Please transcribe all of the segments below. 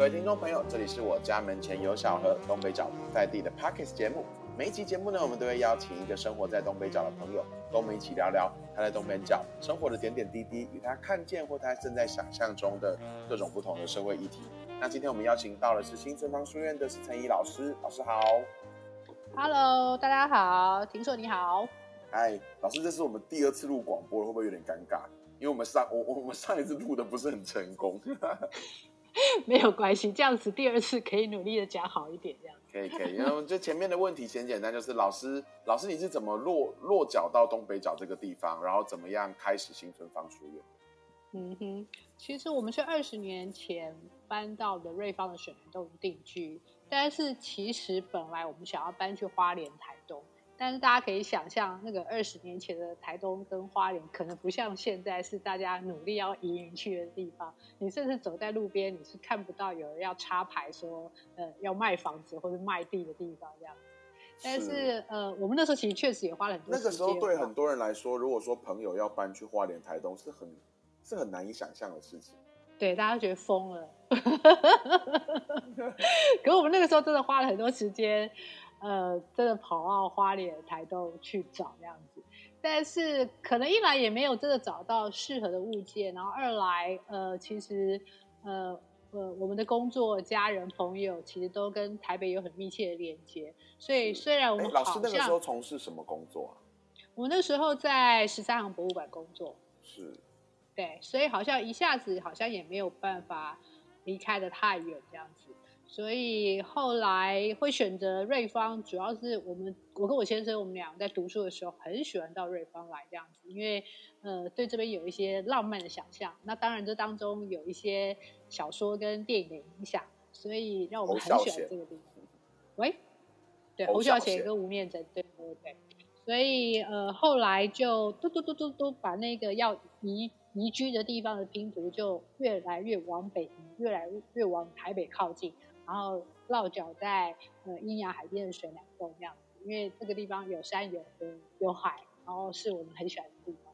各位听众朋友，这里是我家门前有小河东北角在地的 Parkes 节目。每一期节目呢，我们都会邀请一个生活在东北角的朋友，跟我们一起聊聊他在东北角生活的点点滴滴，与他看见或他正在想象中的各种不同的社会议题。那今天我们邀请到的是新城方书院的施陈怡老师，老师好。Hello，大家好，听说你好。嗨，老师，这是我们第二次录广播了，会不会有点尴尬？因为我们上我我我们上一次录的不是很成功。没有关系，这样子第二次可以努力的讲好一点，这样。可以可以，然后就前面的问题很简单，就是老师老师你是怎么落落脚到东北角这个地方，然后怎么样开始新春方书院？嗯哼，其实我们是二十年前搬到的瑞芳的水南洞定居，但是其实本来我们想要搬去花莲、台东，但是大家可以想象，那个二十年前的台东跟花莲，可能不像现在是大家努力要移民去的地方。你甚至走在路边，你是看不到有人要插牌说，呃，要卖房子或者卖地的地方这样。但是呃，我们那时候其实确实也花了很多那个时候间对很多人来说，如果说朋友要搬去花莲、台东，是很是很难以想象的事情。对，大家觉得疯了。可我们那个时候真的花了很多时间，呃，真的跑到花莲、台东去找这样子。但是可能一来也没有真的找到适合的物件，然后二来，呃，其实，呃呃，我们的工作、家人、朋友其实都跟台北有很密切的连接，所以虽然我哎，们老师那个时候从事什么工作啊？我那时候在十三行博物馆工作，是对，所以好像一下子好像也没有办法离开的太远这样子，所以后来会选择瑞芳，主要是我们我跟我先生我们俩在读书的时候很喜欢到瑞芳来这样子，因为呃对这边有一些浪漫的想象，那当然这当中有一些小说跟电影的影响，所以让我们很喜欢这个地方。喂，对，侯侯孝孝贤贤跟吴念真，对对对。所以呃，后来就嘟嘟嘟嘟嘟把那个要移移居的地方的拼图就越来越往北移，越来越往台北靠近，然后落脚在呃阴阳海边的水南洞这样子，因为这个地方有山有河有海，然后是我们很喜欢的地方，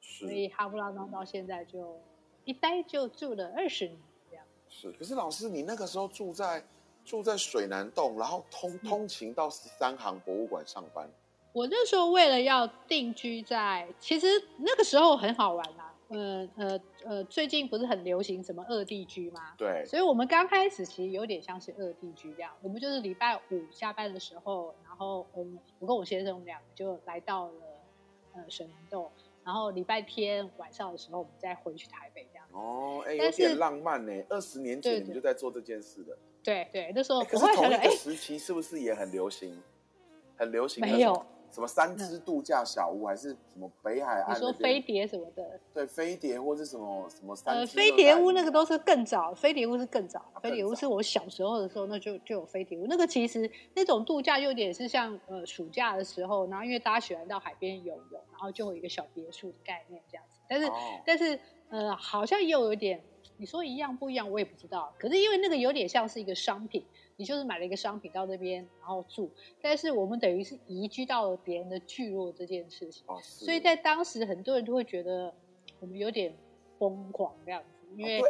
所以哈布拉庄到现在就一待就住了二十年这样。是。可是老师，你那个时候住在住在水南洞，然后通通勤到十三行博物馆上班。我那时候为了要定居在，其实那个时候很好玩啦、呃呃呃，最近不是很流行什么二地居吗？对，所以我们刚开始其实有点像是二地居这样，我们就是礼拜五下班的时候，然后我们我跟我先生我们两个就来到了呃水南洞，然后礼拜天晚上的时候我们再回去台北这样。哦，哎，有点浪漫呢。二十年前对你们就在做这件事的。对对，那时候我会想想，哎，时期是不是也很流行？很流行？没有。什么三只度假小屋，还是什么北海岸你说飞碟什么的，对飞碟，或是什么什么三呃，飞碟屋那个都是更早，飞碟屋是更早啊，飞碟屋是我小时候的时候，那就就有飞碟屋。那个其实那种度假有点是像呃暑假的时候，然后因为大家喜欢到海边游泳，然后就有一个小别墅的概念这样子。但是、哦但是呃，好像又有点，你说一样不一样，我也不知道。可是因为那个有点像是一个商品，你就是买了一个商品到那边然后住，但是我们等于是移居到了别人的聚落这件事情。哦，所以在当时，很多人都会觉得我们有点疯狂这样子，因为、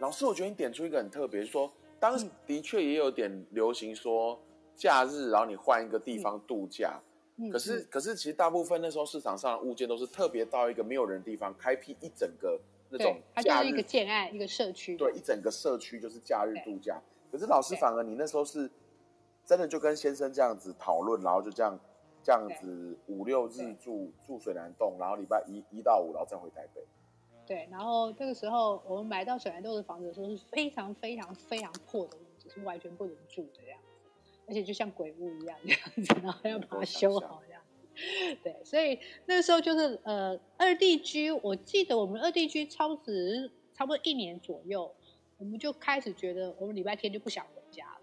老师，我觉得你点出一个很特别，说当时嗯的确也有点流行说假日，然后你换一个地方度假。嗯可是，嗯可是其实大部分那时候市场上的物件都是特别到一个没有人的地方，开辟一整个那种对，它就假日是一个建案，一个社区。对，一整个社区就是假日度假。可是老师反而你那时候是真的就跟先生这样子讨论，然后就这样这样子五六日住住水南洞，然后礼拜一一到五，然后再回台北。对，然后这个时候我们买到水南洞的房子的时候是非常非常非常破的屋子，是完全不能住的这样子，而且就像鬼屋一样这样子，然后要把它修好这样子。对，所以那个时候就是呃二地居，我记得我们二地居超值差不多一年左右，我们就开始觉得我们礼拜天就不想回家了。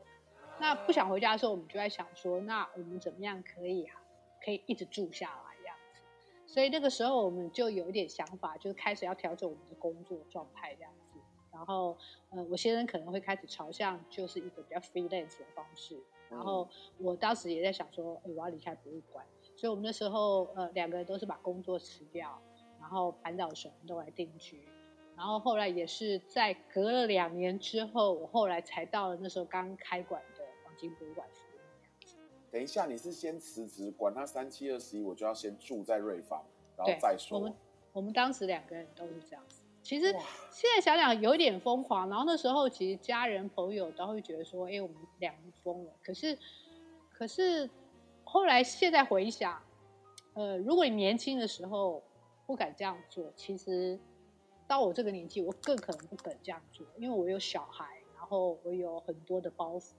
那不想回家的时候，我们就在想说，那我们怎么样可以啊，可以一直住下来这样子。所以那个时候我们就有一点想法，就是开始要调整我们的工作状态这样子。然后，呃，我先生可能会开始朝向就是一个比较 freelance 的方式。然后我当时也在想说，哎，我要离开博物馆，所以我们那时候呃两个人都是把工作辞掉，然后搬到水南洞来定居。然后后来也是在隔了两年之后，我后来才到了那时候刚开馆的黄金博物馆服务这样子。等一下，你是先辞职，管他三七二十一，我就要先住在瑞芳，然后再说。我们我们当时两个人都是这样子。其实哇现在想想有点疯狂，然后那时候其实家人朋友都会觉得说，哎，我们两个疯了。可是可是后来现在回想，呃，如果你年轻的时候不敢这样做，其实到我这个年纪，我更可能不敢这样做，因为我有小孩，然后我有很多的包袱，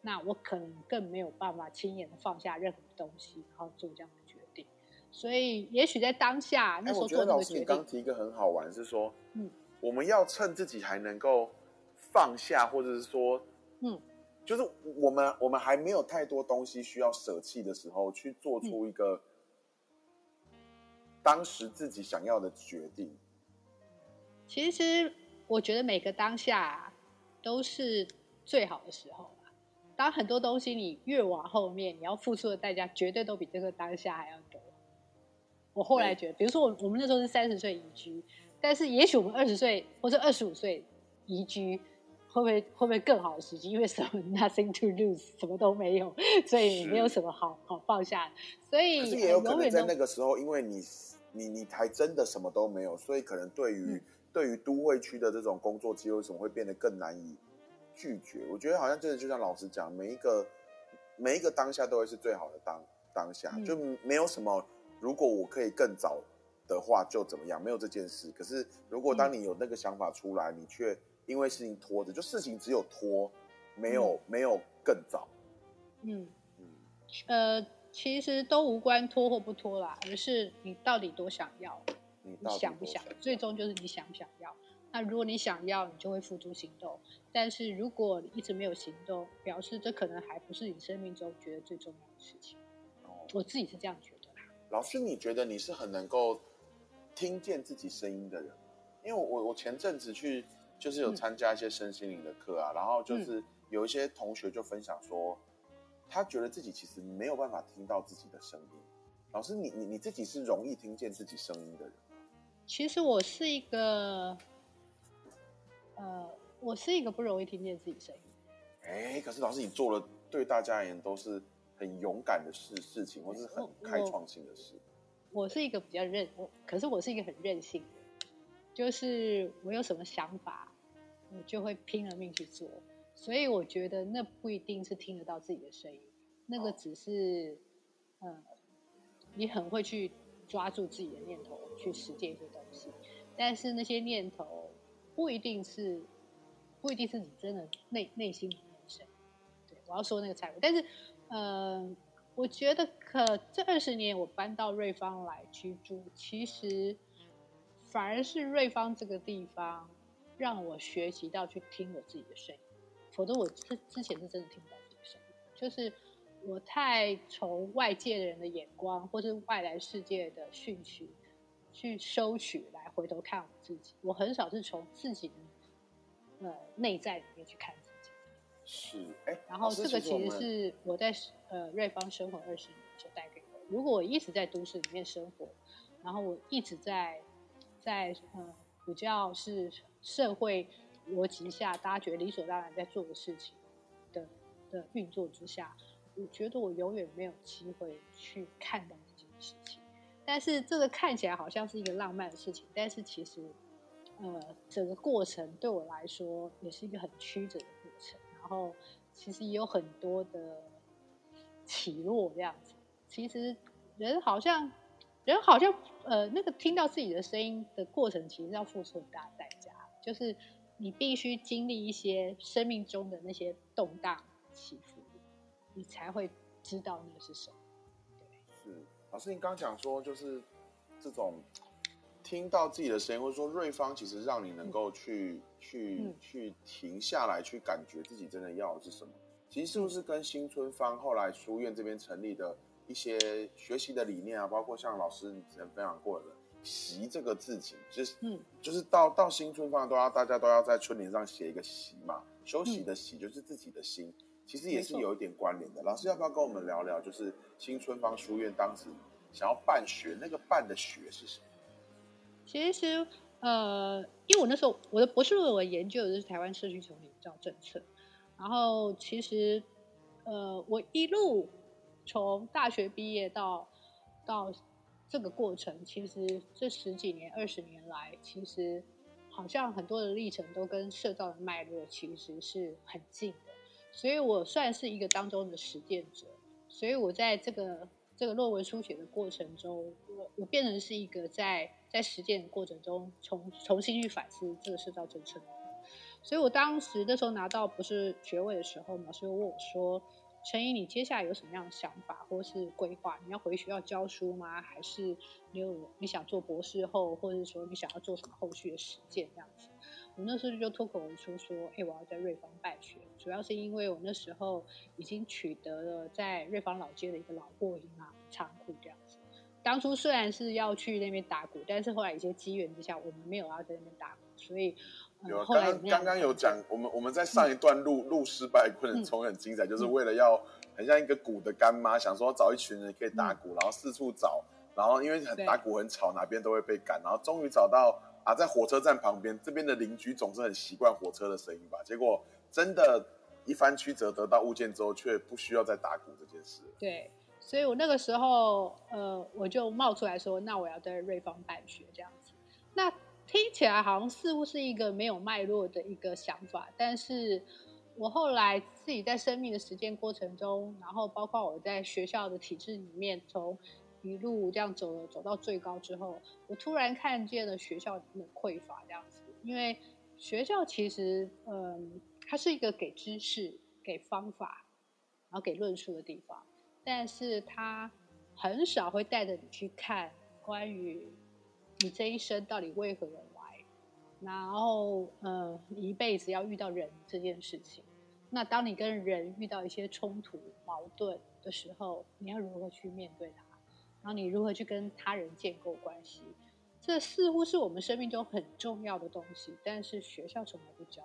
那我可能更没有办法轻言的放下任何东西，然后做这样的决定。所以，也许在当下那哎，时候我觉得老师你做那个决定，刚提一个很好玩，是说，嗯，我们要趁自己还能够放下，或者是说，嗯，就是我们我们还没有太多东西需要舍弃的时候，去做嗯出一个当时自己想要的决定。其实我觉得每个当下都是最好的时候啦。当很多东西你越往后面，你要付出的代价绝对都比这个当下还要多。我后来觉得，比如说我我们那时候是三十岁移居，但是也许我们二十岁或者二十五岁移居，会不会会不会更好的时机？因为什么 nothing to lose，什么都没有，所以没有什么好好放下。所以可是也有可能在那个时候，因为你你你还真的什么都没有，所以可能对于、嗯对于都会区的这种工作机会，为什么会变得更难以拒绝？我觉得好像真的就像老师讲，每一个每一个当下都会是最好的当当下，嗯就没有什么如果我可以更早的话就怎么样，没有这件事。可是如果当你有那个想法出来，你却因为事情拖着，就事情只有拖，没有、没有更早。嗯。嗯，呃，其实都无关拖或不拖啦，而是你到底多想要，你想不想？最终就是你想不想要。那如果你想要，你就会付诸行动；但是如果你一直没有行动，表示这可能还不是你生命中觉得最重要的事情。哦我自己是这样觉得啦。老师，你觉得你是很能够听见自己声音的人吗？因为我我我前阵子去就是有嗯参加一些身心灵的课啊，然后就是有一些同学就分享说，他觉得自己其实没有办法听到自己的声音。老师，你你你自己是容易听见自己声音的人吗？其实我是一个，呃，我是一个不容易听见自己声音。哎，可是老师，你做了对大家而言都是很勇敢的事事情，或是很开创性的事。我是一个比较任，我可是我是一个很任性的，就是我有什么想法，我就会拼了命去做。所以我觉得那不一定是听得到自己的声音，那个只是，呃，你很会去抓住自己的念头去实践一些东西，但是那些念头不一定是，不一定是你真的内内心里面的声。对，我要说那个才会，但是，呃，我觉得可这二十年我搬到瑞芳来居住，其实反而是瑞芳这个地方让我学习到去听我自己的声音，否则我之之前是真的听不到自己的声音，就是我太从外界的人的眼光或是外来世界的讯息去收取来回头看我自己，我很少是从自己的呃内在里面去看自己。是，哎，然后这个其实是我在呃瑞芳生活二十年所带给我。如果我一直在都市里面生活，然后我一直在在呃比较是社会逻辑下，大家觉得理所当然在做的事情的的运作之下，我觉得我永远没有机会去看到这件事情。但是这个看起来好像是一个浪漫的事情，但是其实呃整个过程对我来说也是一个很曲折的过程。然后其实也有很多的起落这样子。其实人好像人好像呃那个听到自己的声音的过程，其实要付出很大的代价，就是你必须经历一些生命中的那些动荡起伏，你才会知道那个是什么。是老师，您刚讲说就是这种听到自己的声音，或者说瑞芳，其实让你能够去、去嗯去停下来，去感觉自己真的要的是什么。其实是不是跟新春芳后来书院这边成立的一些学习的理念啊，包括像老师之前分享过的“习”这个字情，就是嗯就是到到新春芳都要大家都要在春联上写一个“习”嘛，休息的“习”就是自己的心。其实也是有一点关联的。老师要不要跟我们聊聊，就是新春芳书院当时想要办学，那个办的学是什么？其实，呃，因为我那时候我的博士论文研究的是台湾社区丛林照政策，然后其实呃，我一路从大学毕业到到这个过程，其实这十几年、二十年来，其实好像很多的历程都跟社造的脉络其实是很近的，所以我算是一个当中的实践者，所以我在这个。这个论文书写的过程中，我我变成是一个在在实践的过程中重重新去反思这个社造政策。所以我当时那时候拿到不是学位的时候，老师问我说：“陈怡，你接下来有什么样的想法或是规划？你要回学校教书吗？还是你有你想做博士后，或者说你想要做什么后续的实践这样子？”我那时候就脱口而出说：“哎，我要在瑞芳办学，主要是因为我那时候已经取得了在瑞芳老街的一个老货银行仓库这样子。当初虽然是要去那边打鼓，但是后来一些机缘之下，我们没有要在那边打鼓，所以有刚刚刚刚有讲，我们我们在上一段录录失败过程中很精彩，就是为了要很像一个鼓的干妈，想说找一群人可以打鼓，然后四处找，然后因为很打鼓很吵，哪边都会被赶，然后终于找到。”啊，在火车站旁边，这边的邻居总是很习惯火车的声音吧？结果真的，一番曲折得到物件之后，却不需要再打鼓这件事。对，所以我那个时候，呃，我就冒出来说，那我要在瑞芳办学这样子。那听起来好像似乎是一个没有脉络的一个想法，但是我后来自己在生命的实践过程中，然后包括我在学校的体制里面，从一路这样走了，走到最高之后，我突然看见了学校的匮乏这样子。因为学校其实，嗯，它是一个给知识、给方法，然后给论述的地方，但是它很少会带着你去看关于你这一生到底为何而来，然后，呃，一辈子要遇到人这件事情。那当你跟人遇到一些冲突、矛盾的时候，你要如何去面对它？然后你如何去跟他人建构关系？这似乎是我们生命中很重要的东西，但是学校从来不教。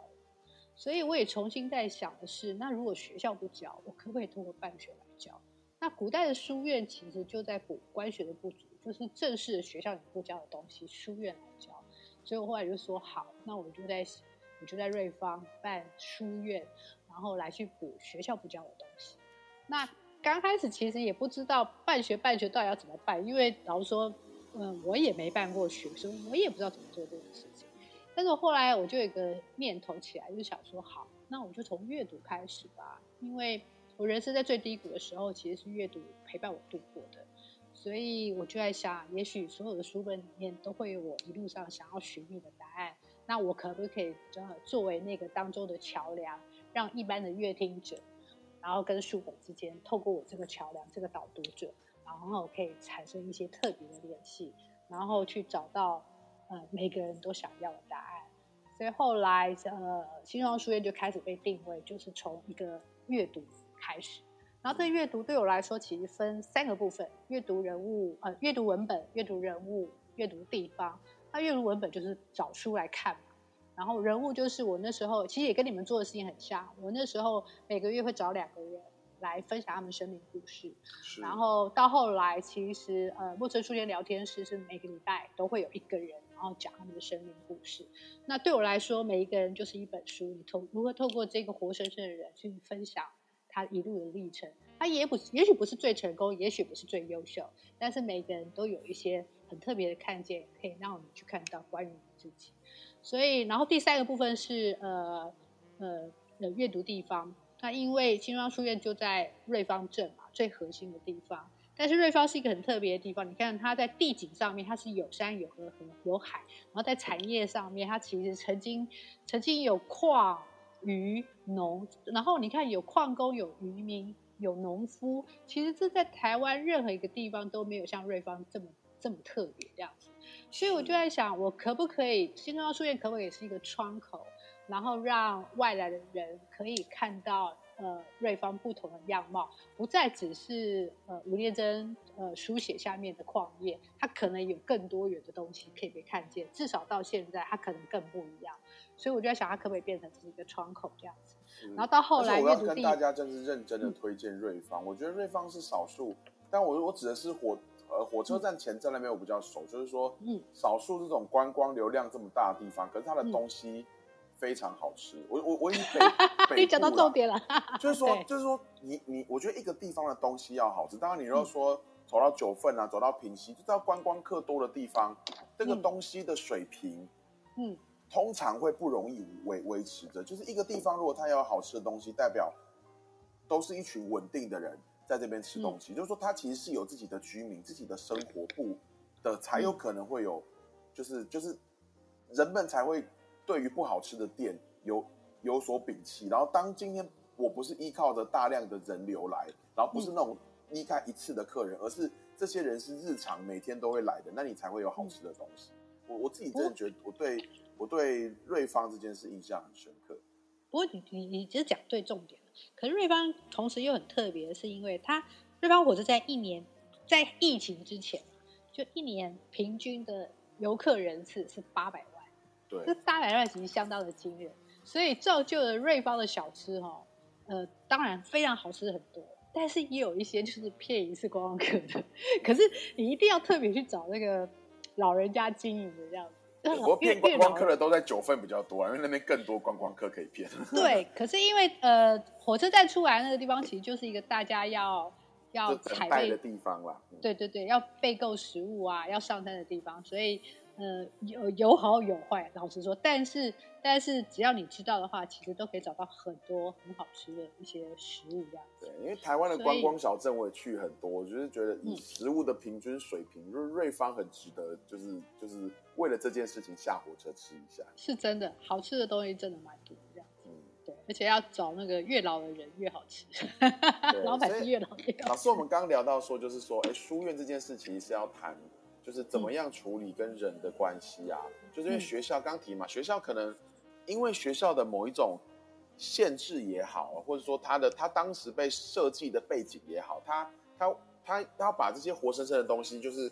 所以我也重新在想的是，那如果学校不教，我可不可以通过办学来教？那古代的书院其实就在补官学的不足，就是正式的学校里不教的东西，书院来教。所以我后来就说好，那我就在我就在瑞芳办书院，然后来去补学校不教的东西。那。刚开始其实也不知道办学办学到底要怎么办，因为老实说，嗯，我也没办过学，所以我也不知道怎么做这件事情。但是后来我就有一个念头起来，就想说，好，那我就从阅读开始吧，因为我人生在最低谷的时候，其实是阅读陪伴我度过的。所以我就在想，也许所有的书本里面都会有我一路上想要寻觅的答案。那我可不可以呃作为那个当中的桥梁，让一般的阅听者？然后跟书本之间，透过我这个桥梁、这个导读者，然后可以产生一些特别的联系，然后去找到呃每个人都想要的答案。所以后来呃新庄书院就开始被定位，就是从一个阅读开始。然后这阅读对我来说，其实分三个部分：阅读人物，呃，阅读文本，阅读人物，阅读地方。那阅读文本就是找书来看。然后人物就是我那时候，其实也跟你们做的事情很像。我那时候每个月会找两个人来分享他们生命故事。然后到后来，其实呃，莫村书店聊天室是每个礼拜都会有一个人，然后讲他们的生命故事。那对我来说，每一个人就是一本书，你透如何透过这个活生生的人去分享他一路的历程。他也不也许不是最成功，也许不是最优秀，但是每个人都有一些很特别的看见，可以让我们去看到关于你自己。所以，然后第三个部分是呃呃呃阅读地方。那因为青庄书院就在瑞芳镇嘛，最核心的地方。但是瑞芳是一个很特别的地方，你看它在地景上面它是有山有河有海，然后在产业上面它其实曾经曾经有矿渔农，然后你看有矿工有渔民有农夫，其实这在台湾任何一个地方都没有像瑞芳这么这么特别这样。所以我就在想，我可不可以新中央书院可不可以是一个窗口，然后让外来的人可以看到呃瑞芳不同的样貌，不再只是呃吴念真呃书写下面的矿业，它可能有更多元的东西可以被看见。至少到现在，它可能更不一样。所以我就在想，它可不可以变成是一个窗口这样子？然后到后来，我要跟大家真是认真的推荐瑞芳。我觉得瑞芳是少数，但我我指的是火。呃火车站前站那边我比较熟，就是说，嗯，少数这种观光流量这么大的地方，可是它的嗯。东西非常好吃。我我我以北 北你讲到重点了，就是说，就是说，你你，我觉得一个地方的东西要好吃。当然，你如果嗯。说走到九份啊，走到平溪，就到观光客多的地方，这个嗯。东西的水平，嗯，通常会不容易维维持着。就是一个地方，如果它要有好吃的东西，代表都是一群稳定的人在这边吃东嗯西。就是说，他其实是有自己的居民、自己的生活部的，才有嗯可能会有，就是就是人们才会对于不好吃的店有有所摒弃。然后，当今天我不是依靠着大量的人流来，然后不是那种离开一次的客人，而是这些人是日常每天都会来的，那你才会有好吃的东西。我我自己真的觉得，我对我对瑞芳这件事印象很深刻。不过你你你其实讲对重点了。可是瑞芳同时又很特别，是因为它瑞芳火车在一年在疫情之前，就一年平均的游客人次是八百万，对。这，八百万其实相当的惊人，所以造就了瑞芳的小吃哈、呃，当然非常好吃很多，但是也有一些就是骗一次观光客的，可是你一定要特别去找那个老人家经营的这样子。不过骗观光客的都在九份比较多啊，因为那边更多观光客可以骗。对，可是因为呃，火车站出来那个地方，其实就是一个大家要要等采备的，地方啦。嗯对对对，要备购食物啊，要上山的地方，所以呃有有好有坏，老实说，但是但是只要你知道的话，其实都可以找到很多很好吃的一些食物这样子。对，因为台湾的观光小镇我也去很多，我就是觉得以嗯食物的平均水平，就是瑞芳很值得，就是就是为了这件事情下火车吃一下。是真的，好吃的东西真的蛮多这样子。嗯，对，而且要找那个越老的人越好吃，老板是越老越好吃。老师，我们刚刚聊到说，就是说，哎，书院这件事其实是要谈，就是怎么样处理跟人的关系啊。就是因为嗯学校刚提嘛，学校可能因为学校的某一种限制也好，或者说他的他当时被设计的背景也好，他他他他要把这些活生生的东西，就是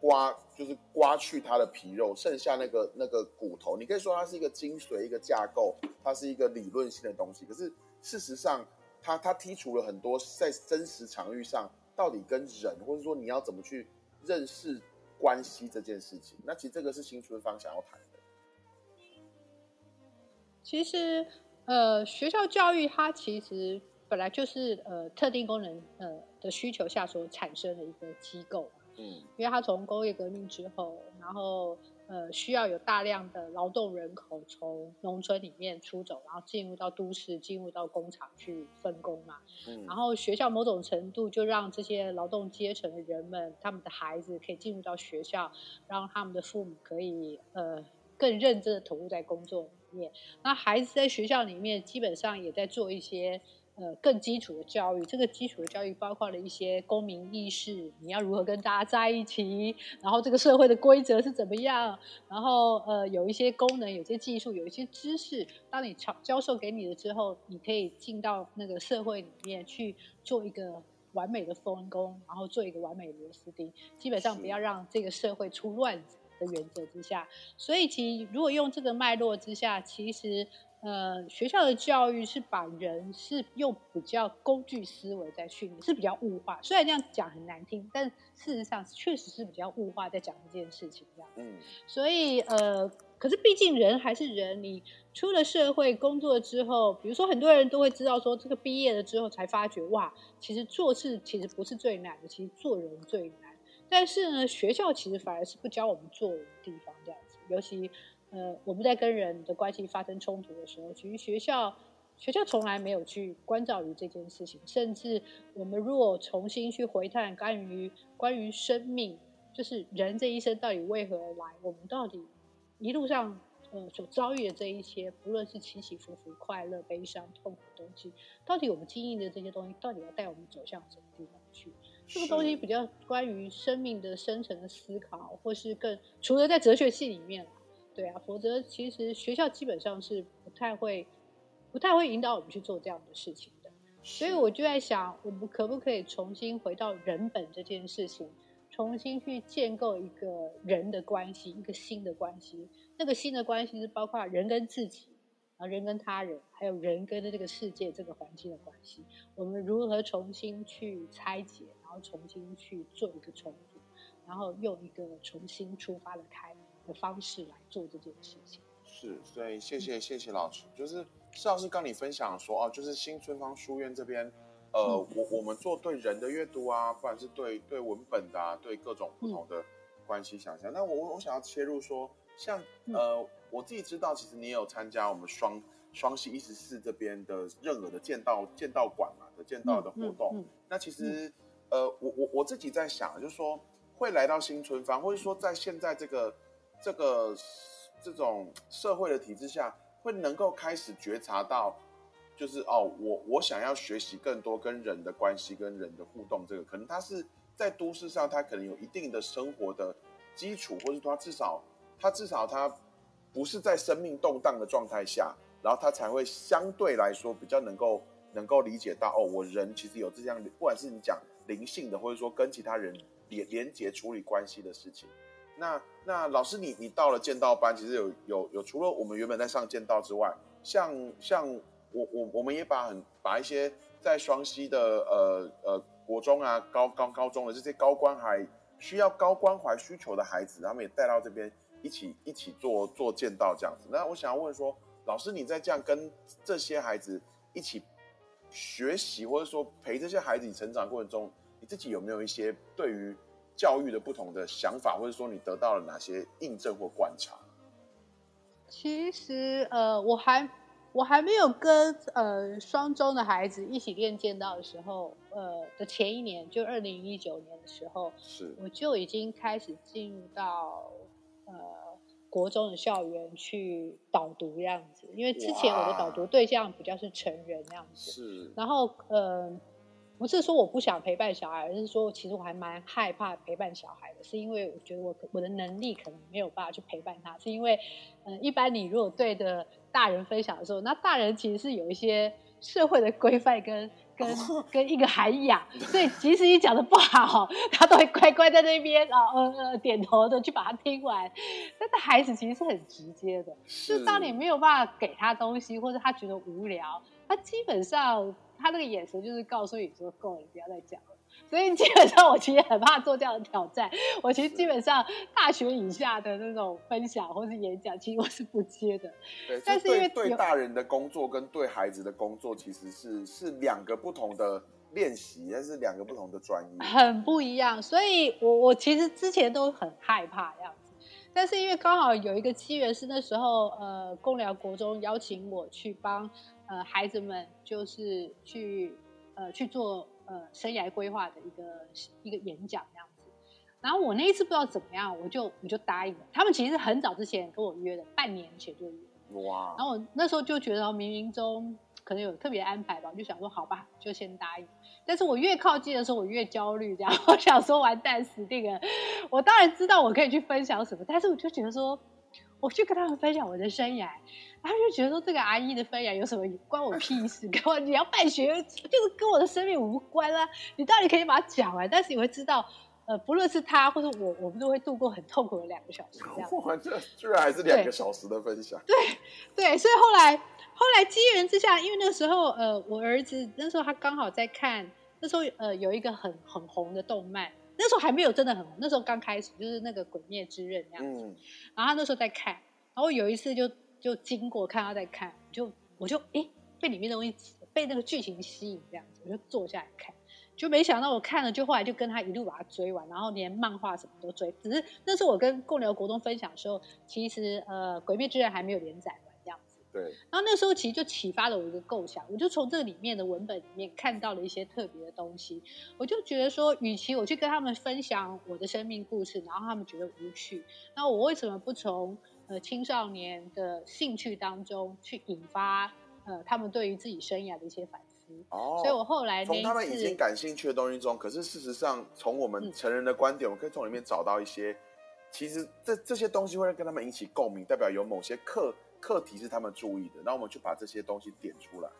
刮，就是刮去他的皮肉，剩下那个那个骨头，你可以说它是一个精髓、一个架构，它是一个理论性的东西。可是事实上，它它剔除了很多在真实场域上到底跟人，或者说你要怎么去认识关系这件事情。那其实这个是新春方想要谈的。其实，呃，学校教育它其实本来就是呃特定功能呃的需求下所产生的一个机构，嗯因为它从工业革命之后，然后呃需要有大量的劳动人口从农村里面出走，然后进入到都市，进入到工厂去分工嘛。嗯，然后学校某种程度就让这些劳动阶层的人们，他们的孩子可以进入到学校，让他们的父母可以呃更认真的投入在工作里面。那孩子在学校里面基本上也在做一些呃更基础的教育，这个基础的教育包括了一些公民意识，你要如何跟大家在一起，然后这个社会的规则是怎么样，然后呃有一些功能、有些技术、有一些知识，当你教教授给你了之后，你可以进到那个社会里面去做一个完美的分工，然后做一个完美的螺丝钉，基本上不要让这个社会出乱子的原则之下。所以其实如果用这个脉络之下，其实呃学校的教育是把人是用比较工具思维在训练，是比较物化。虽然这样讲很难听，但事实上确实是比较物化在讲这件事情这样。嗯所以呃，可是毕竟人还是人，你出了社会工作之后，比如说很多人都会知道说，这个毕业了之后才发觉，哇，其实做事其实不是最难的，其实做人最难。但是呢，学校其实反而是不教我们做人的地方，这样子。尤其呃，我们在跟人的关系发生冲突的时候，其实学校学校从来没有去关照于这件事情，甚至我们如果重新去回探关于关于生命，就是人这一生到底为何而来，我们到底一路上呃所遭遇的这一些，不论是起起伏伏、快乐、悲伤、痛苦的东西，到底我们经历的这些东西，到底要带我们走向什么地方去？这个东西比较关于生命的深层的思考，或是更除了在哲学系里面啦，对啊，否则其实学校基本上是不太会不太会引导我们去做这样的事情的。所以我就在想，我们可不可以重新回到人本这件事情，重新去建构一个人的关系，一个新的关系。那个新的关系是包括人跟自己，然后人跟他人，还有人跟这个世界、这个环境的关系。我们如何重新去拆解，然后重新去做一个重组？然后用一个重新出发的开的方式来做这件事情。是，所以谢谢谢谢老师，就是施老师刚你分享说哦，就是新春芳书院这边，呃，我我们做对人的阅读啊，不管是对对文本的啊，对各种不同的关系想象。那我我想要切入说，像呃，我自己知道，其实你也有参加我们双双溪一十四这边的任何的剑道剑道馆嘛的剑道的活动。那其实呃，我我我自己在想，就是说会来到新春芳，或者说在现在这个这个。这种社会的体制下，会能够开始觉察到，就是哦，我我想要学习更多跟人的关系、跟人的互动。这个可能他是在都市上，他可能有一定的生活的基础，或者说他至少他至少他不是在生命动荡的状态下，然后他才会相对来说比较能够能够理解到哦，我人其实有这样，不管是你讲灵性的，或者说跟其他人连连接处理关系的事情。那那老师，你你到了剑道班，其实有有有，除了我们原本在上剑道之外，像像我我我们也把很把一些在双溪的呃呃国中啊高高高中的这些高关怀需要高关怀需求的孩子，他们也带到这边一起一起做做剑道这样子。那我想要问说，老师你在这样跟这些孩子一起学习，或者说陪这些孩子成长过程中，你自己有没有一些对于？教育的不同的想法，或者说你得到了哪些印证或观察？其实，呃，我还我还没有跟呃双中的孩子一起练剑道的时候，呃的前一年，就二零一九年的时候，是我就已经开始进入到呃国中的校园去导读这样子，因为之前我的导读对象比较是成人那样子，是，然后呃。不是说我不想陪伴小孩，而是说其实我还蛮害怕陪伴小孩的，是因为我觉得我我的能力可能没有办法去陪伴他，是因为，嗯，一般你如果对着大人分享的时候，那大人其实是有一些社会的规范跟 跟跟一个涵养，所以即使你讲的不好，他都会乖乖在那边啊呃呃点头的去把它听完。但是孩子其实是很直接的，就当你没有办法给他东西，或者他觉得无聊，他基本上。他那个眼神就是告诉你说够了，不要再讲了。所以 基本上我其实很怕做这样的挑战。我其实基本上大学以下的那种分享或是演讲，其实我是不接的。对，但是因为对大人的工作跟对孩子的工作其实是是两个不同的练习，但是两个不同的专业，很不一样。所以我我其实之前都很害怕这样子，但是因为刚好有一个机缘，是那时候呃，公寮国中邀请我去帮。呃，孩子们就是去呃去做呃生涯规划的一个一个演讲这样子，然后我那一次不知道怎么样，我就我就答应了。他们其实很早之前跟我约的，半年前就约。哇！然后我那时候就觉得冥冥中可能有特别安排吧，我就想说好吧，就先答应。但是我越靠近的时候，我越焦虑，这样 我想说完蛋死定了。我当然知道我可以去分享什么，但是我就觉得说，我去跟他们分享我的生涯。他就觉得说这个阿姨的分享有什么关我屁事？跟我你要办学，就是跟我的生命无关啊！你到底可以把它讲完，但是你会知道，呃，不论是他或者我，我们都会度过很痛苦的两个小时。这样，哇，这居然还是两个小时的分享。对对，所以后来后来机缘之下，因为那个时候，呃，我儿子那时候他刚好在看，那时候呃有一个很很红的动漫，那时候还没有真的很红，那时候刚开始就是那个《鬼灭之刃》那样子。然后他那时候在看，然后有一次就。就经过看他在看，就我就哎被里面的东西被那个剧情吸引，这样子我就坐下来看，就没想到我看了，就后来就跟他一路把它追完，然后连漫画什么都追。只是那是我跟共聊国中分享的时候，其实呃《鬼灭之刃》还没有连载完这样子。对。然后那时候其实就启发了我一个构想，我就从这里面的文本里面看到了一些特别的东西，我就觉得说，与其我去跟他们分享我的生命故事，然后他们觉得无趣，那我为什么不从？呃，青少年的兴趣当中去引发呃，他们对于自己生涯的一些反思。哦，所以我后来从他们已经感兴趣的东西中，可是事实上，从我们成人的观点，我们可以从里面找到一些，其实这这些东西会跟他们引起共鸣，代表有某些课课题是他们注意的，那我们去把这些东西点出来。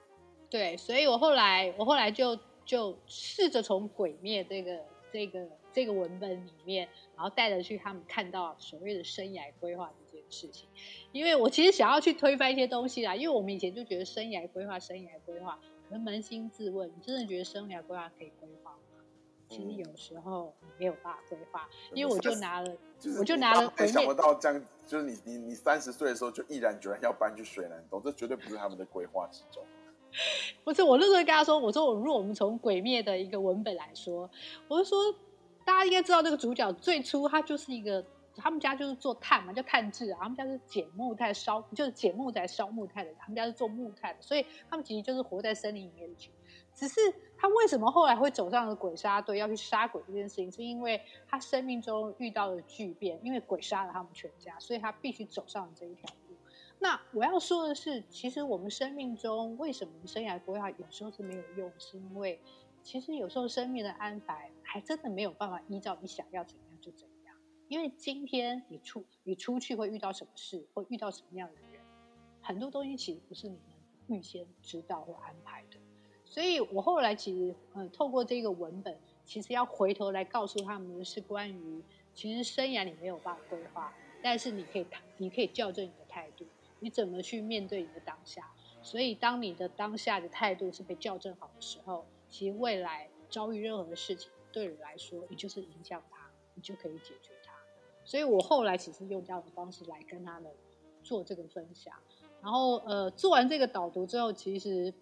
对，所以我后来我后来就就试着从鬼灭这个这个这个文本里面，然后带着去他们看到所谓的生涯规划。事情，因为我其实想要去推翻一些东西啦，因为我们以前就觉得生涯规划，生涯规划，可能扪心自问，你真的觉得生涯规划可以规划吗？其实有时候没有办法规划，因为我就拿了，就是我就拿了没想不到这样，就是你你你三十岁的时候就毅然决然要搬去水南洞，这绝对不是他们的规划之中。不是，我那时候跟他说，我说我如果我们从《鬼灭》的一个文本来说，我就说大家应该知道这个主角最初他就是一个，他们家就是做炭嘛，叫炭制啊，他们家是捡木炭烧，就是捡木材烧木炭的，他们家是做木炭的，所以他们其实就是活在森林里面的。只是他为什么后来会走上了鬼杀队，要去杀鬼这件事情，是因为他生命中遇到了巨变，因为鬼杀了他们全家，所以他必须走上了这一条路。那我要说的是，其实我们生命中为什么生涯规划有时候是没有用，是因为其实有时候生命的安排还真的没有办法依照你想要怎。因为今天你出你出去会遇到什么事，会遇到什么样的人，很多东西其实不是你能预先知道或安排的。所以我后来其实，嗯，透过这个文本，其实要回头来告诉他们的是关于，其实生涯你没有办法规划，但是你可以你可以校正你的态度，你怎么去面对你的当下。所以当你的当下的态度是被校正好的时候，其实未来遭遇任何的事情，对你来说，你就是影响它，你就可以解决。所以我后来其实用这样的方式来跟他们做这个分享，然后呃，做完这个导读之后，其实。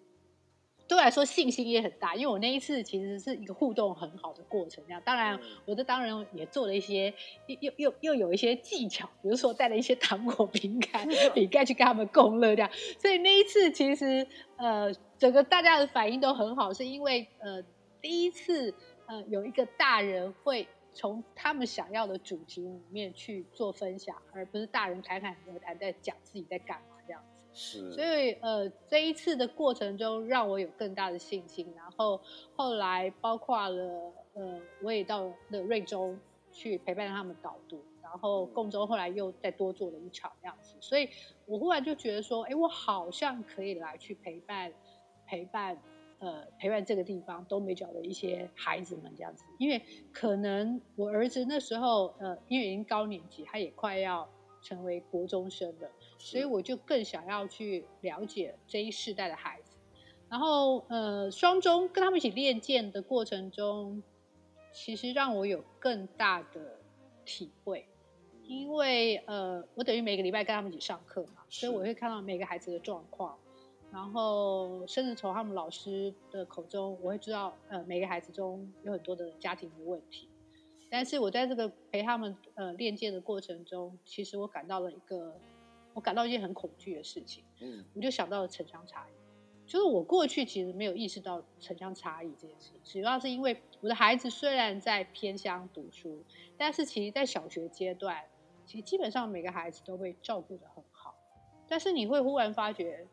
对我来说信心也很大，因为我那一次其实是一个互动很好的过程。这样，当然，我这当然也做了一些，又又又又有一些技巧，比如说带了一些糖果、饼干、饼干去跟他们共乐，这样。所以那一次其实呃，整个大家的反应都很好，是因为呃，第一次呃有一个大人会从他们想要的主题里面去做分享，而不是大人侃侃而谈在讲自己在干嘛这样子。是，所以呃，这一次的过程中，让我有更大的信心。然后后来包括了呃，我也到了瑞州去陪伴他们导读，然后共州后来又再多做了一场这样子。所以我忽然就觉得说，哎，我好像可以来去陪伴陪伴呃陪伴这个地方东北角的一些孩子们这样子，因为可能我儿子那时候呃，因为已经高年级，他也快要成为国中生了。所以我就更想要去了解这一世代的孩子，然后呃，双中跟他们一起练剑的过程中，其实让我有更大的体会，因为呃，我等于每个礼拜跟他们一起上课嘛，所以我会看到每个孩子的状况，然后甚至从他们老师的口中，我会知道呃，每个孩子中有很多的家庭的问题，但是我在这个陪他们呃练剑的过程中，其实我感到了一个。我感到一件很恐惧的事情，嗯，我就想到了城乡差异，就是我过去其实没有意识到城乡差异这件事情，主要是因为我的孩子虽然在偏乡读书，但是其实在小学阶段，其实基本上每个孩子都会照顾的很好，但是你会忽然发觉，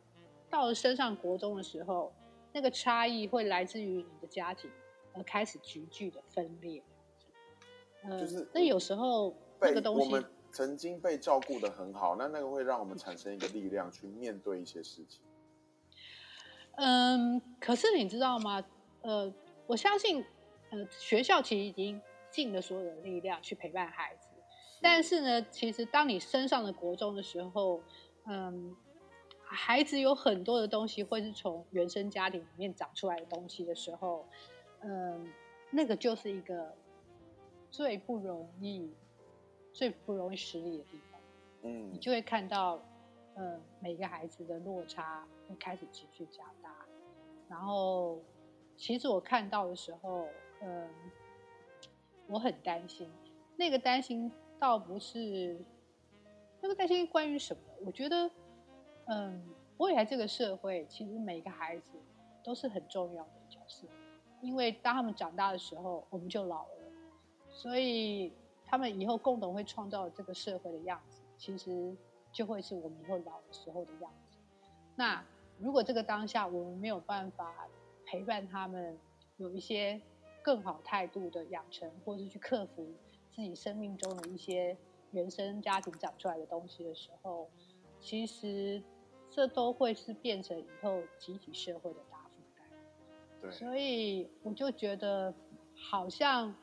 到了升上国中的时候，那个差异会来自于你的家庭而开始急剧的分裂，呃，那有时候那个东西。曾经被照顾的很好，那那个会让我们产生一个力量去面对一些事情。嗯，可是你知道吗？呃，我相信，呃，学校其实已经尽了所有的力量去陪伴孩子，但是呢，其实当你升上了国中的时候，嗯，孩子有很多的东西会是从原生家庭里面长出来的东西的时候，嗯，那个就是一个最不容易。最不容易失利的地方，嗯，你就会看到，呃，每个孩子的落差会开始急剧加大。然后，其实我看到的时候，嗯，我很担心。那个担心倒不是，那个担心关于什么？我觉得，嗯，未来这个社会，其实每个孩子都是很重要的角色，因为当他们长大的时候，我们就老了，所以。他们以后共同会创造这个社会的样子，其实就会是我们以后老的时候的样子。那如果这个当下我们没有办法陪伴他们，有一些更好态度的养成，或是去克服自己生命中的一些原生家庭长出来的东西的时候，其实这都会是变成以后集体社会的大负担。对，所以我就觉得好像，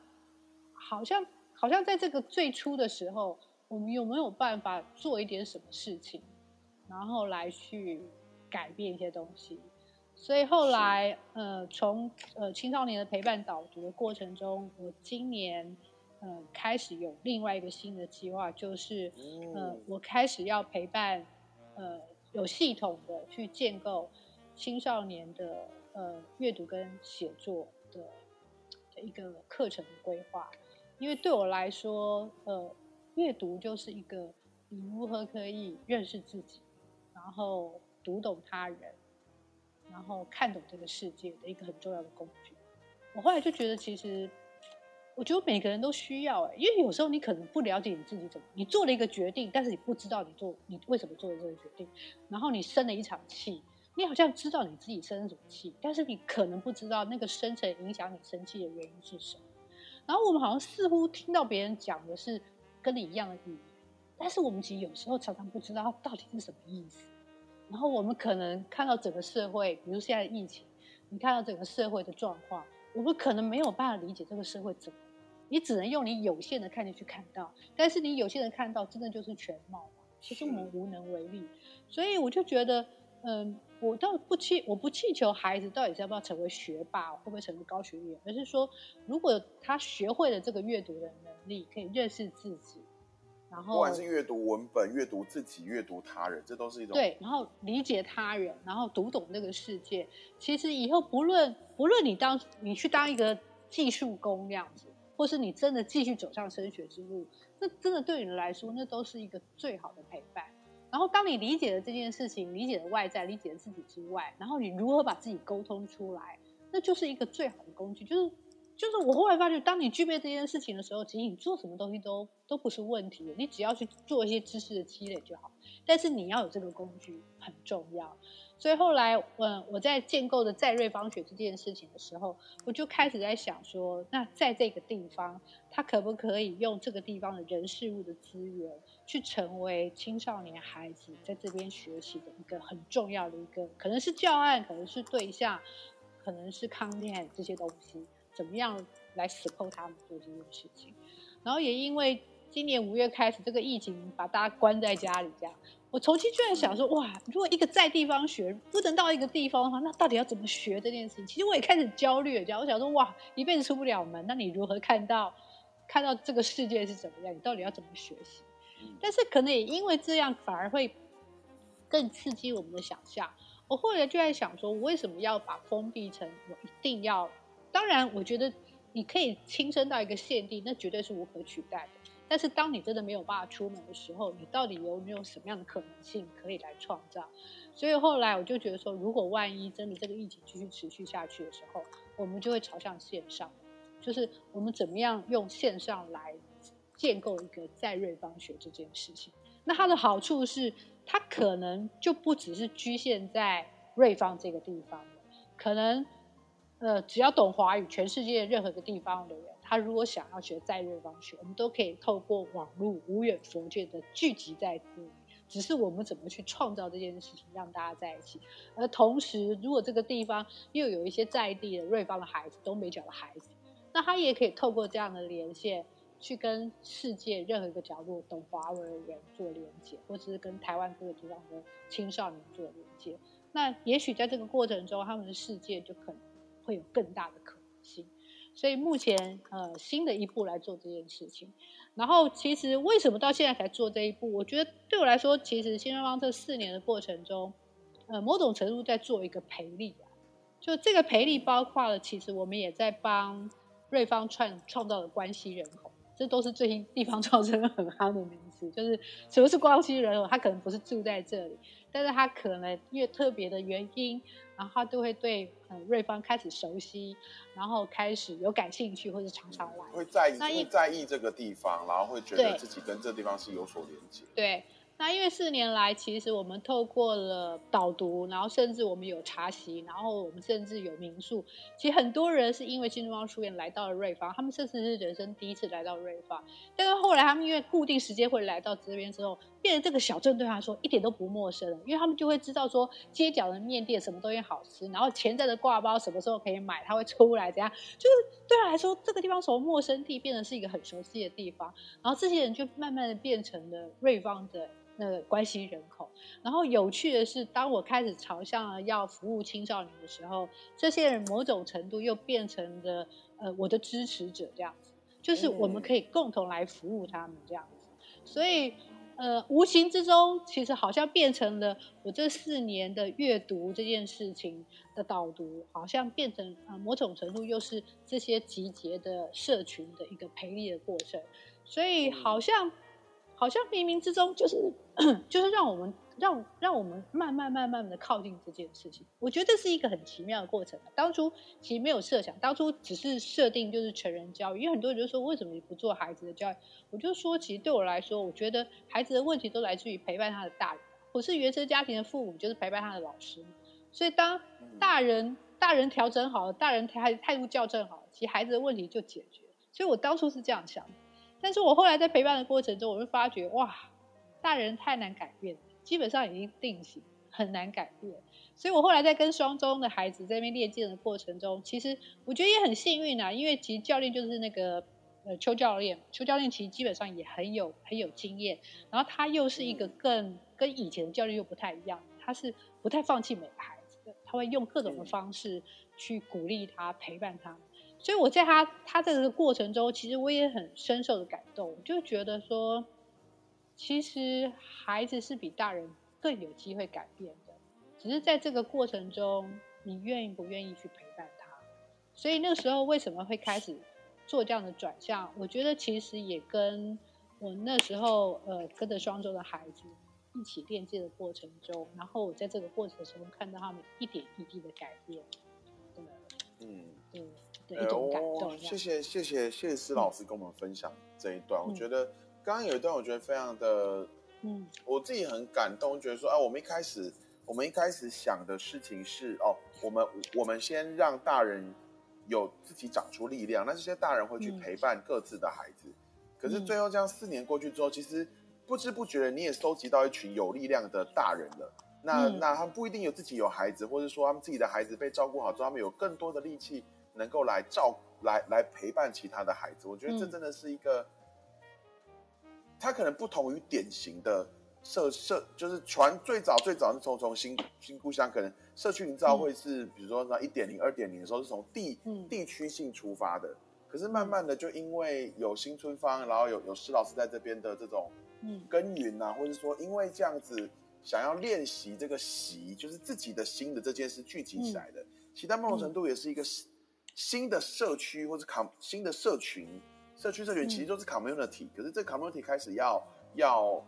好像。好像在这个最初的时候，我们有没有办法做一点什么事情，然后来去改变一些东西？所以后来，呃，从呃青少年的陪伴导读的过程中，我今年，呃，开始有另外一个新的计划，就是，呃，我开始要陪伴，呃，有系统的去建构青少年的呃阅读跟写作的的一个课程规划，因为对我来说，呃，阅读就是一个你如何可以认识自己，然后读懂他人。然后看懂这个世界的一个很重要的工具。我后来就觉得，其实我觉得每个人都需要哎，因为有时候你可能不了解你自己怎么，你做了一个决定，但是你不知道你做你为什么做了这个决定，然后你生了一场气，你好像知道你自己生了什么气，但是你可能不知道那个深层影响你生气的原因是什么。然后我们好像似乎听到别人讲的是跟你一样的语言，但是我们其实有时候常常不知道它到底是什么意思。然后我们可能看到整个社会，比如现在疫情，你看到整个社会的状况，我们可能没有办法理解这个社会怎么，你只能用你有限的看见去看到，但是你有限的看到，真的就是全貌嘛？其实我们无能为力，所以我就觉得，嗯，我倒不气，我不气求孩子到底是要不要成为学霸，会不会成为高学历，而是说，如果他学会了这个阅读的能力，可以认识自己。然后，不管是阅读文本、阅读自己、阅读他人，这都是一种对。然后理解他人，然后读懂这个世界。其实以后不论不论你当你去当一个技术工那样子，或是你真的继续走上升学之路，那真的对你来说，那都是一个最好的陪伴。然后当你理解了这件事情，理解了外在，理解了自己之外，然后你如何把自己沟通出来，那就是一个最好的工具，就是。就是我后来发觉，当你具备这件事情的时候，其实你做什么东西都都不是问题，你只要去做一些知识的积累就好。但是你要有这个工具很重要，所以后来，嗯，我在建构的在瑞芳学这件事情的时候，我就开始在想说，那在这个地方，他可不可以用这个地方的人事物的资源，去成为青少年孩子在这边学习的一个很重要的一个，可能是教案，可能是对象，可能是 content 这些东西。怎么样来 support 他们做这件事情？然后也因为今年五月开始这个疫情把大家关在家里，这样我重新居然想说，哇，如果一个在地方学不能到一个地方的话，那到底要怎么学这件事情？其实我也开始焦虑了，这样我想说，哇，一辈子出不了门，那你如何看到看到这个世界是怎么样？你到底要怎么学习？但是可能也因为这样，反而会更刺激我们的想象。我后来就在想说，我为什么要把封闭成我一定要？当然，我觉得你可以亲身到一个限定，那绝对是无可取代的。但是，当你真的没有办法出门的时候，你到底有没有什么样的可能性可以来创造？所以后来我就觉得说，如果万一真的这个疫情继续持续下去的时候，我们就会朝向线上，就是我们怎么样用线上来建构一个在瑞芳学这件事情。那它的好处是，它可能就不只是局限在瑞芳这个地方可能。呃，只要懂华语，全世界任何一个地方的人，他如果想要学在瑞芳学，我们都可以透过网络无远佛界的聚集在这里。只是我们怎么去创造这件事情，让大家在一起。而同时，如果这个地方又有一些在地的瑞芳的孩子，东北角的孩子，那他也可以透过这样的连线，去跟世界任何一个角落懂华文的人做连接，或者是跟台湾各个地方的青少年做连接。那也许在这个过程中，他们的世界就可能。会有更大的可能性，所以目前呃新的一步来做这件事情。然后其实为什么到现在才做这一步？我觉得对我来说，其实新东方这四年的过程中，呃某种程度在做一个培力啊。就这个培力包括了，其实我们也在帮瑞芳创创造的关系人口，这都是最近地方创生很夯的名词。就是什么是关系人口？他可能不是住在这里，但是他可能因为特别的原因。然后他就会对呃瑞芳开始熟悉，然后开始有感兴趣或者常常来，会在意会在意这个地方，然后会觉得自己跟这地方是有所连接。对。那因为四年来，其实我们透过了导读，然后甚至我们有茶席，然后我们甚至有民宿。其实很多人是因为新东方书院来到了瑞芳，他们甚至是人生第一次来到瑞芳。但是后来他们因为固定时间会来到这边之后，变成这个小镇对他说一点都不陌生了，因为他们就会知道说街角的面店什么东西好吃，然后潜在的挂包什么时候可以买，他会出来怎样，就是对他来说这个地方从陌生地变成是一个很熟悉的地方。然后这些人就慢慢的变成了瑞芳的。那个关系人口，然后有趣的是，当我开始朝向了要服务青少年的时候，这些人某种程度又变成了呃我的支持者，这样子，就是我们可以共同来服务他们这样子。所以呃，无形之中，其实好像变成了我这四年的阅读这件事情的导读，好像变成呃某种程度又是这些集结的社群的一个培力的过程。所以好像。好像冥冥之中就是 就是让我们让让我们慢慢慢慢的靠近这件事情。我觉得这是一个很奇妙的过程。当初其实没有设想，当初只是设定就是成人教育。因为很多人就说为什么你不做孩子的教育？我就说其实对我来说，我觉得孩子的问题都来自于陪伴他的大人。我是原生家庭的父母，就是陪伴他的老师。所以当大人大人调整好了，大人态态度校正好，其实孩子的问题就解决。所以我当初是这样想。但是我后来在陪伴的过程中，我就发觉哇，大人太难改变，基本上已经定型，很难改变。所以我后来在跟双中的孩子在那边练剑的过程中，其实我觉得也很幸运啊，因为其实教练就是那个呃邱教练，邱教练其实基本上也很有很有经验，然后他又是一个更跟以前的教练又不太一样，他是不太放弃每个孩子的，他会用各种的方式去鼓励他，陪伴他。所以我在他他这个过程中，其实我也很深受的感动，就觉得说，其实孩子是比大人更有机会改变的，只是在这个过程中，你愿意不愿意去陪伴他。所以那个时候为什么会开始做这样的转向？我觉得其实也跟我那时候呃跟着双周的孩子一起练剑的过程中，然后我在这个过程中看到他们一点一滴的改变，真的，嗯嗯。哦，谢谢谢谢谢谢施老师跟我们分享这一段。我觉得刚刚有一段，我觉得非常的，嗯，我自己很感动，觉得说，啊，我们一开始我们一开始想的事情是，哦，我们我们先让大人有自己长出力量，那这些大人会去陪伴各自的孩子。可是最后这样四年过去之后，其实不知不觉的你也收集到一群有力量的大人了。那那他们不一定有自己有孩子，或者说他们自己的孩子被照顾好之后，他们有更多的力气。能够来照来来陪伴其他的孩子，我觉得这真的是一个，他可能不同于典型的社社，就是传最早最早是从从新新故乡，可能社区营造会是比如说那一点零、二点零的时候是从地地区性出发的，可是慢慢的就因为有新春方，然后有有施老师在这边的这种耕耘啊，或者说因为这样子想要练习这个习，就是自己的心的这件事聚集起来的，其他某种程度也是一个。新的社区或者卡新的社群，社区社群其实都是 community，可是这 community 开始要要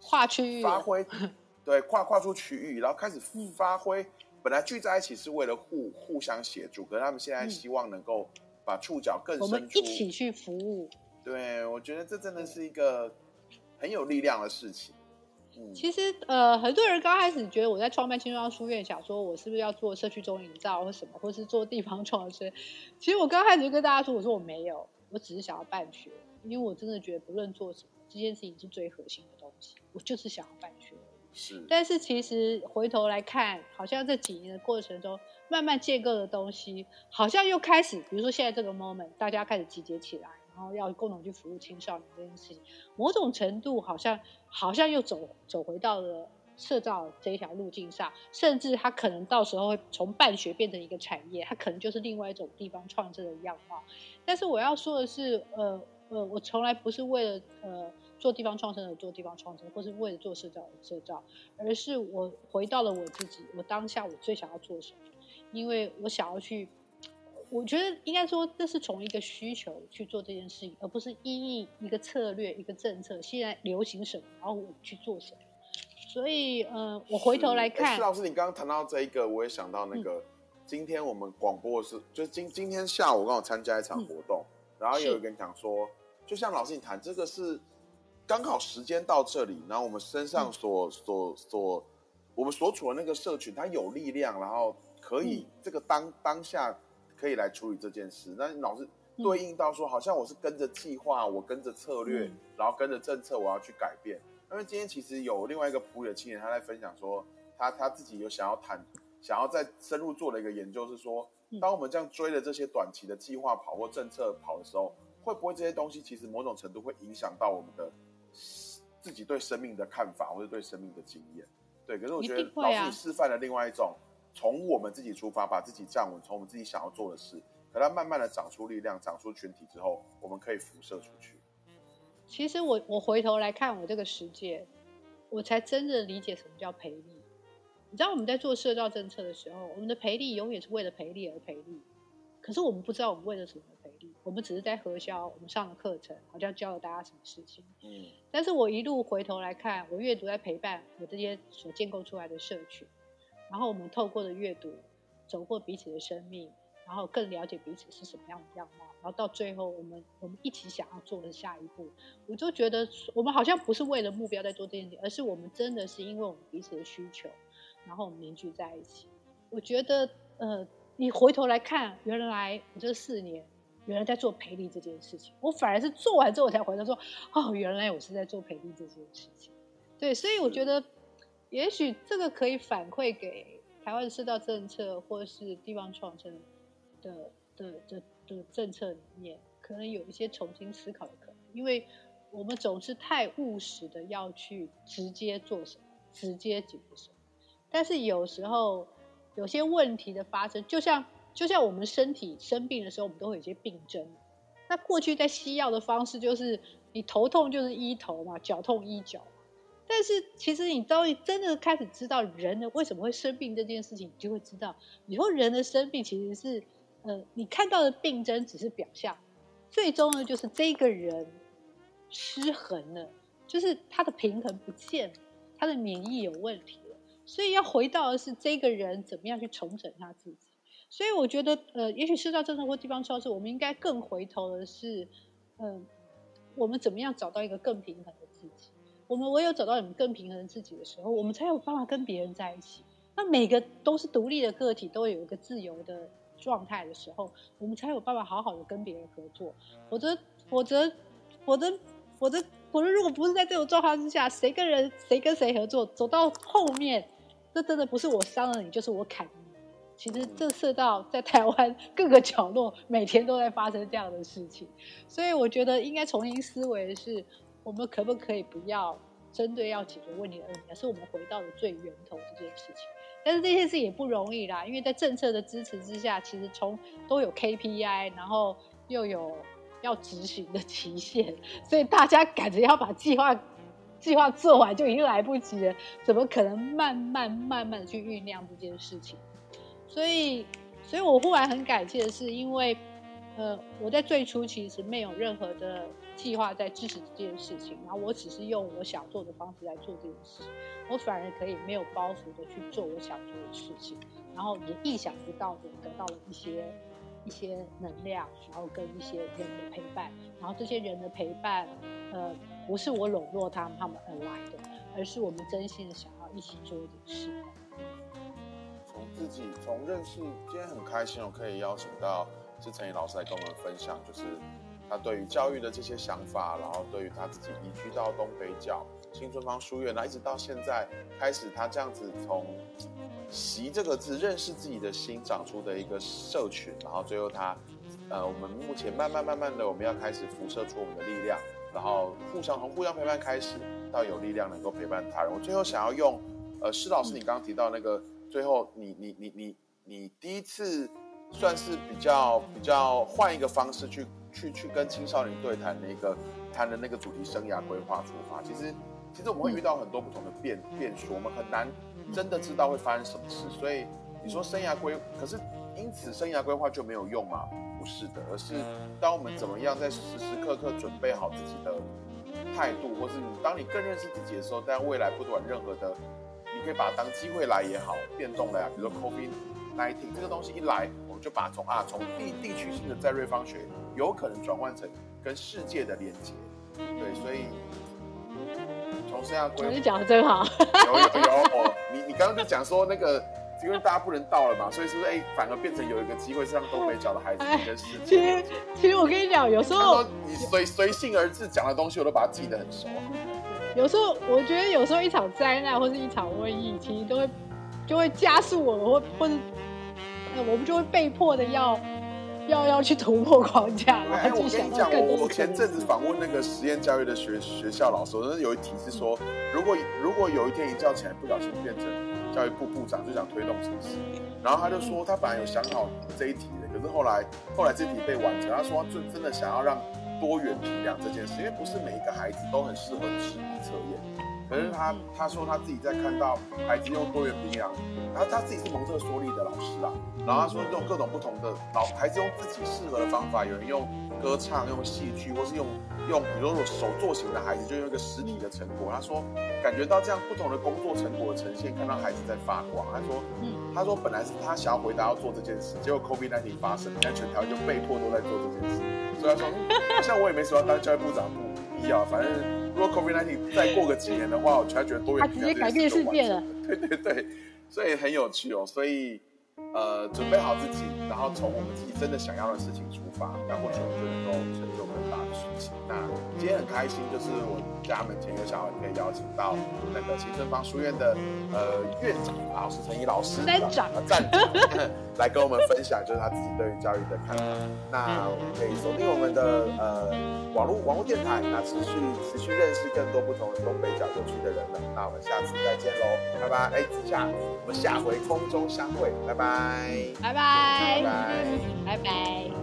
跨区域发挥，对跨跨出区域，然后开始发挥。本来聚在一起是为了互互相协助，可是他们现在希望能够把触角更深，我们一起去服务。对，我觉得这真的是一个很有力量的事情。其实，呃，很多人刚开始觉得我在创办青创书院，想说我是不是要做社区中营造或什么，或是做地方创生。其实我刚开始就跟大家说，我说我没有，我只是想要办学，因为我真的觉得不论做什么，这件事情是最核心的东西，我就是想要办学。是。但是其实回头来看，好像这几年的过程中，慢慢建构的东西，好像又开始，比如说现在这个 moment，大家开始集结起来。然后要共同去服务青少年这件事情，某种程度好像好像又走走回到了社造这一条路径上，甚至它可能到时候会从办学变成一个产业，它可能就是另外一种地方创生的样貌。但是我要说的是，呃呃，我从来不是为了呃做地方创生而做地方创生，或是为了做社造而社造，而是我回到了我自己，我当下我最想要做什么，因为我想要去。我觉得应该说，这是从一个需求去做这件事情，而不是依应一个策略、一个政策，现在流行什么，然后我去做什么。所以，呃，我回头来看，施老师，你刚刚谈到这一个，我也想到那个，今天我们广播是，就是今今天下午刚好参加一场活动，然后有一个人讲说，就像老师你谈这个是刚好时间到这里，然后我们身上所所所我们所处的那个社群，它有力量，然后可以这个当当下。可以来处理这件事，那老师对应到说，好像我是跟着计划，我跟着策略，然后跟着政策，我要去改变。因为今天其实有另外一个普的青年，他在分享说，他他自己有想要谈，想要再深入做的一个研究是说，当我们这样追的这些短期的计划跑或政策跑的时候，会不会这些东西其实某种程度会影响到我们的自己对生命的看法，或者对生命的经验。对，可是我觉得老师你示范了另外一种，从我们自己出发，把自己站稳，从我们自己想要做的事，可它慢慢的长出力量，长出群体之后，我们可以辐射出去。其实我我回头来看我这个世界，我才真的理解什么叫赔利。你知道我们在做社造政策的时候，我们的赔利永远是为了赔利而赔利，可是我们不知道我们为了什么而赔利，我们只是在核销，我们上了课程，好像教了大家什么事情。嗯但是我一路回头来看，我阅读在陪伴我这些所建构出来的社群，然后我们透过的阅读，走过彼此的生命，然后更了解彼此是什么样的样貌，然后到最后我们我们一起想要做的下一步，我就觉得我们好像不是为了目标在做这件事情，而是我们真的是因为我们彼此的需求，然后我们凝聚在一起。我觉得呃，你回头来看，原来我这四年。原来在做培力这件事情，我反而是做完之后我才回头说，哦，原来我是在做培力这件事情。对，所以我觉得，也许这个可以反馈给台湾的市道政策或是地方创生的的的的政策里面，可能有一些重新思考的可能，因为我们总是太务实的要去直接做什么，直接解决什么，但是有时候有些问题的发生，就像就像我们身体生病的时候，我们都会有一些病症。那过去在西药的方式就是你头痛就是医头嘛，脚痛医脚。但是其实你当你真的开始知道人的为什么会生病这件事情，你就会知道以后人的生病其实是呃你看到的病症只是表象，最终呢就是这个人失衡了，就是他的平衡不见了，他的免疫有问题了，所以要回到的是这个人怎么样去重整他自己。所以我觉得，呃，也许市道政策或地方超市，我们应该更回头的是，嗯、我们怎么样找到一个更平衡的自己？我们唯有找到你们更平衡的自己的时候，我们才有办法跟别人在一起。那每个都是独立的个体，都有一个自由的状态的时候，我们才有办法好好的跟别人合作。否则，否则，否则，否则，否则，如果不是在这种状况之下，谁跟人谁跟谁合作，走到后面，这真的不是我伤了你，就是我砍你。其实这世道在台湾各个角落每天都在发生这样的事情，所以我觉得应该重新思维的是，我们可不可以不要针对要解决问题的问题，而是我们回到了最源头这件事情。但是这件事也不容易啦，因为在政策的支持之下，其实从都有 KPI，然后又有要执行的期限，所以大家赶着要把计划计划做完就已经来不及了，怎么可能慢慢慢慢的去酝酿这件事情？所以，所以我忽然很感谢的是，因为，呃，我在最初其实没有任何的计划在支持这件事情，然后我只是用我想做的方式来做这件事，我反而可以没有包袱的去做我想做的事情，然后也意想不到的得到了一些一些能量，然后跟一些人的陪伴，然后这些人的陪伴，呃，不是我笼络他们他们而来的，而是我们真心的想要一起做一件事。从自己从认识，今天很开心，我可以邀请到是陈怡老师来跟我们分享，就是他对于教育的这些想法，然后对于他自己移居到东北角新春坊书院，那一直到现在开始，他这样子从“习”这个字认识自己的心长出的一个社群，然后最后他，呃，我们目前慢慢慢慢的，我们要开始辐射出我们的力量，然后互相从互相陪伴开始，到有力量能够陪伴他人。我最后想要用，呃，施老师你刚刚提到那个。最后你，你你你你第一次算是比较比较换一个方式去去去跟青少年对谈的一个谈的那个主题生涯规划出发。其实其实我们会遇到很多不同的变变数，我们很难真的知道会发生什么事。所以你说生涯规，可是因此生涯规划就没有用吗？不是的，而是当我们怎么样在时时刻刻准备好自己的态度，或是你当你更认识自己的时候，但未来不管任何的。你可以把它当机会来也好，变动来啊，比如说 COVID nineteen 这个东西一来，就把它从啊从地地区性的在瑞芳学，有可能转换成跟世界的连接。对，所以从生涯规划，你讲的真好。有有有，你你刚刚就讲说那个，因为大家不能到了嘛，所以是不是哎，反而变成有一个机会是让东北角的孩子跟世界。其实其实我跟你讲，有时候你随随性而至讲的东西，我都把它记得很熟。有时候我觉得，有时候一场灾难或是一场瘟疫，其实都会就会加速我们，或或者呃，我们就会被迫的要要要去突破框架，然哎，我跟你讲，我我前阵子访问那个实验教育的学学校老师，那有一题是说，如果如果有一天一觉起来不小心变成教育部部长，就想推动城市，然后他就说他本来有想好这一题的，可是后来后来这题被完成，他说他真真的想要让多元评量这件事，因为不是每一个孩子都很适合纸笔测验。可是他他说他自己在看到孩子用多元评量，然后他自己是蒙特梭利的老师啊，然后他说用各种不同的老孩子用自己适合的方法，有人用歌唱、用戏剧，或是用用比如说手作型的孩子就用一个实体的成果。他说感觉到这样不同的工作成果的呈现，看到孩子在发光。他说，嗯他说本来是他想要回答要做这件事，结果 COVID-19 发生，现在全台湾就被迫都在做这件事。所以他说，好像我也没说要当教育部长，不不必要，反正。如果 COVID-19 再过个几年的话，我才觉得多元他直接改变世界了。对对对，所以很有趣哦。所以呃，准备好自己，然后从我们自己真的想要的事情出发，那或许我们就能够成就更大的事情。那今天很开心，就是我家门前有小孩可以邀请到那个新正方书院的呃院长，然后是陈怡老师，站长啊站长来跟我们分享，就是他自己对于教育的看法。那我们可以锁定我们的呃网络网络电台，那持续持续认识更多不同的东北角有趣的人们。那我们下次再见喽，拜拜！哎，子夏，我们下回空中相会，拜拜，拜拜拜，拜。拜拜。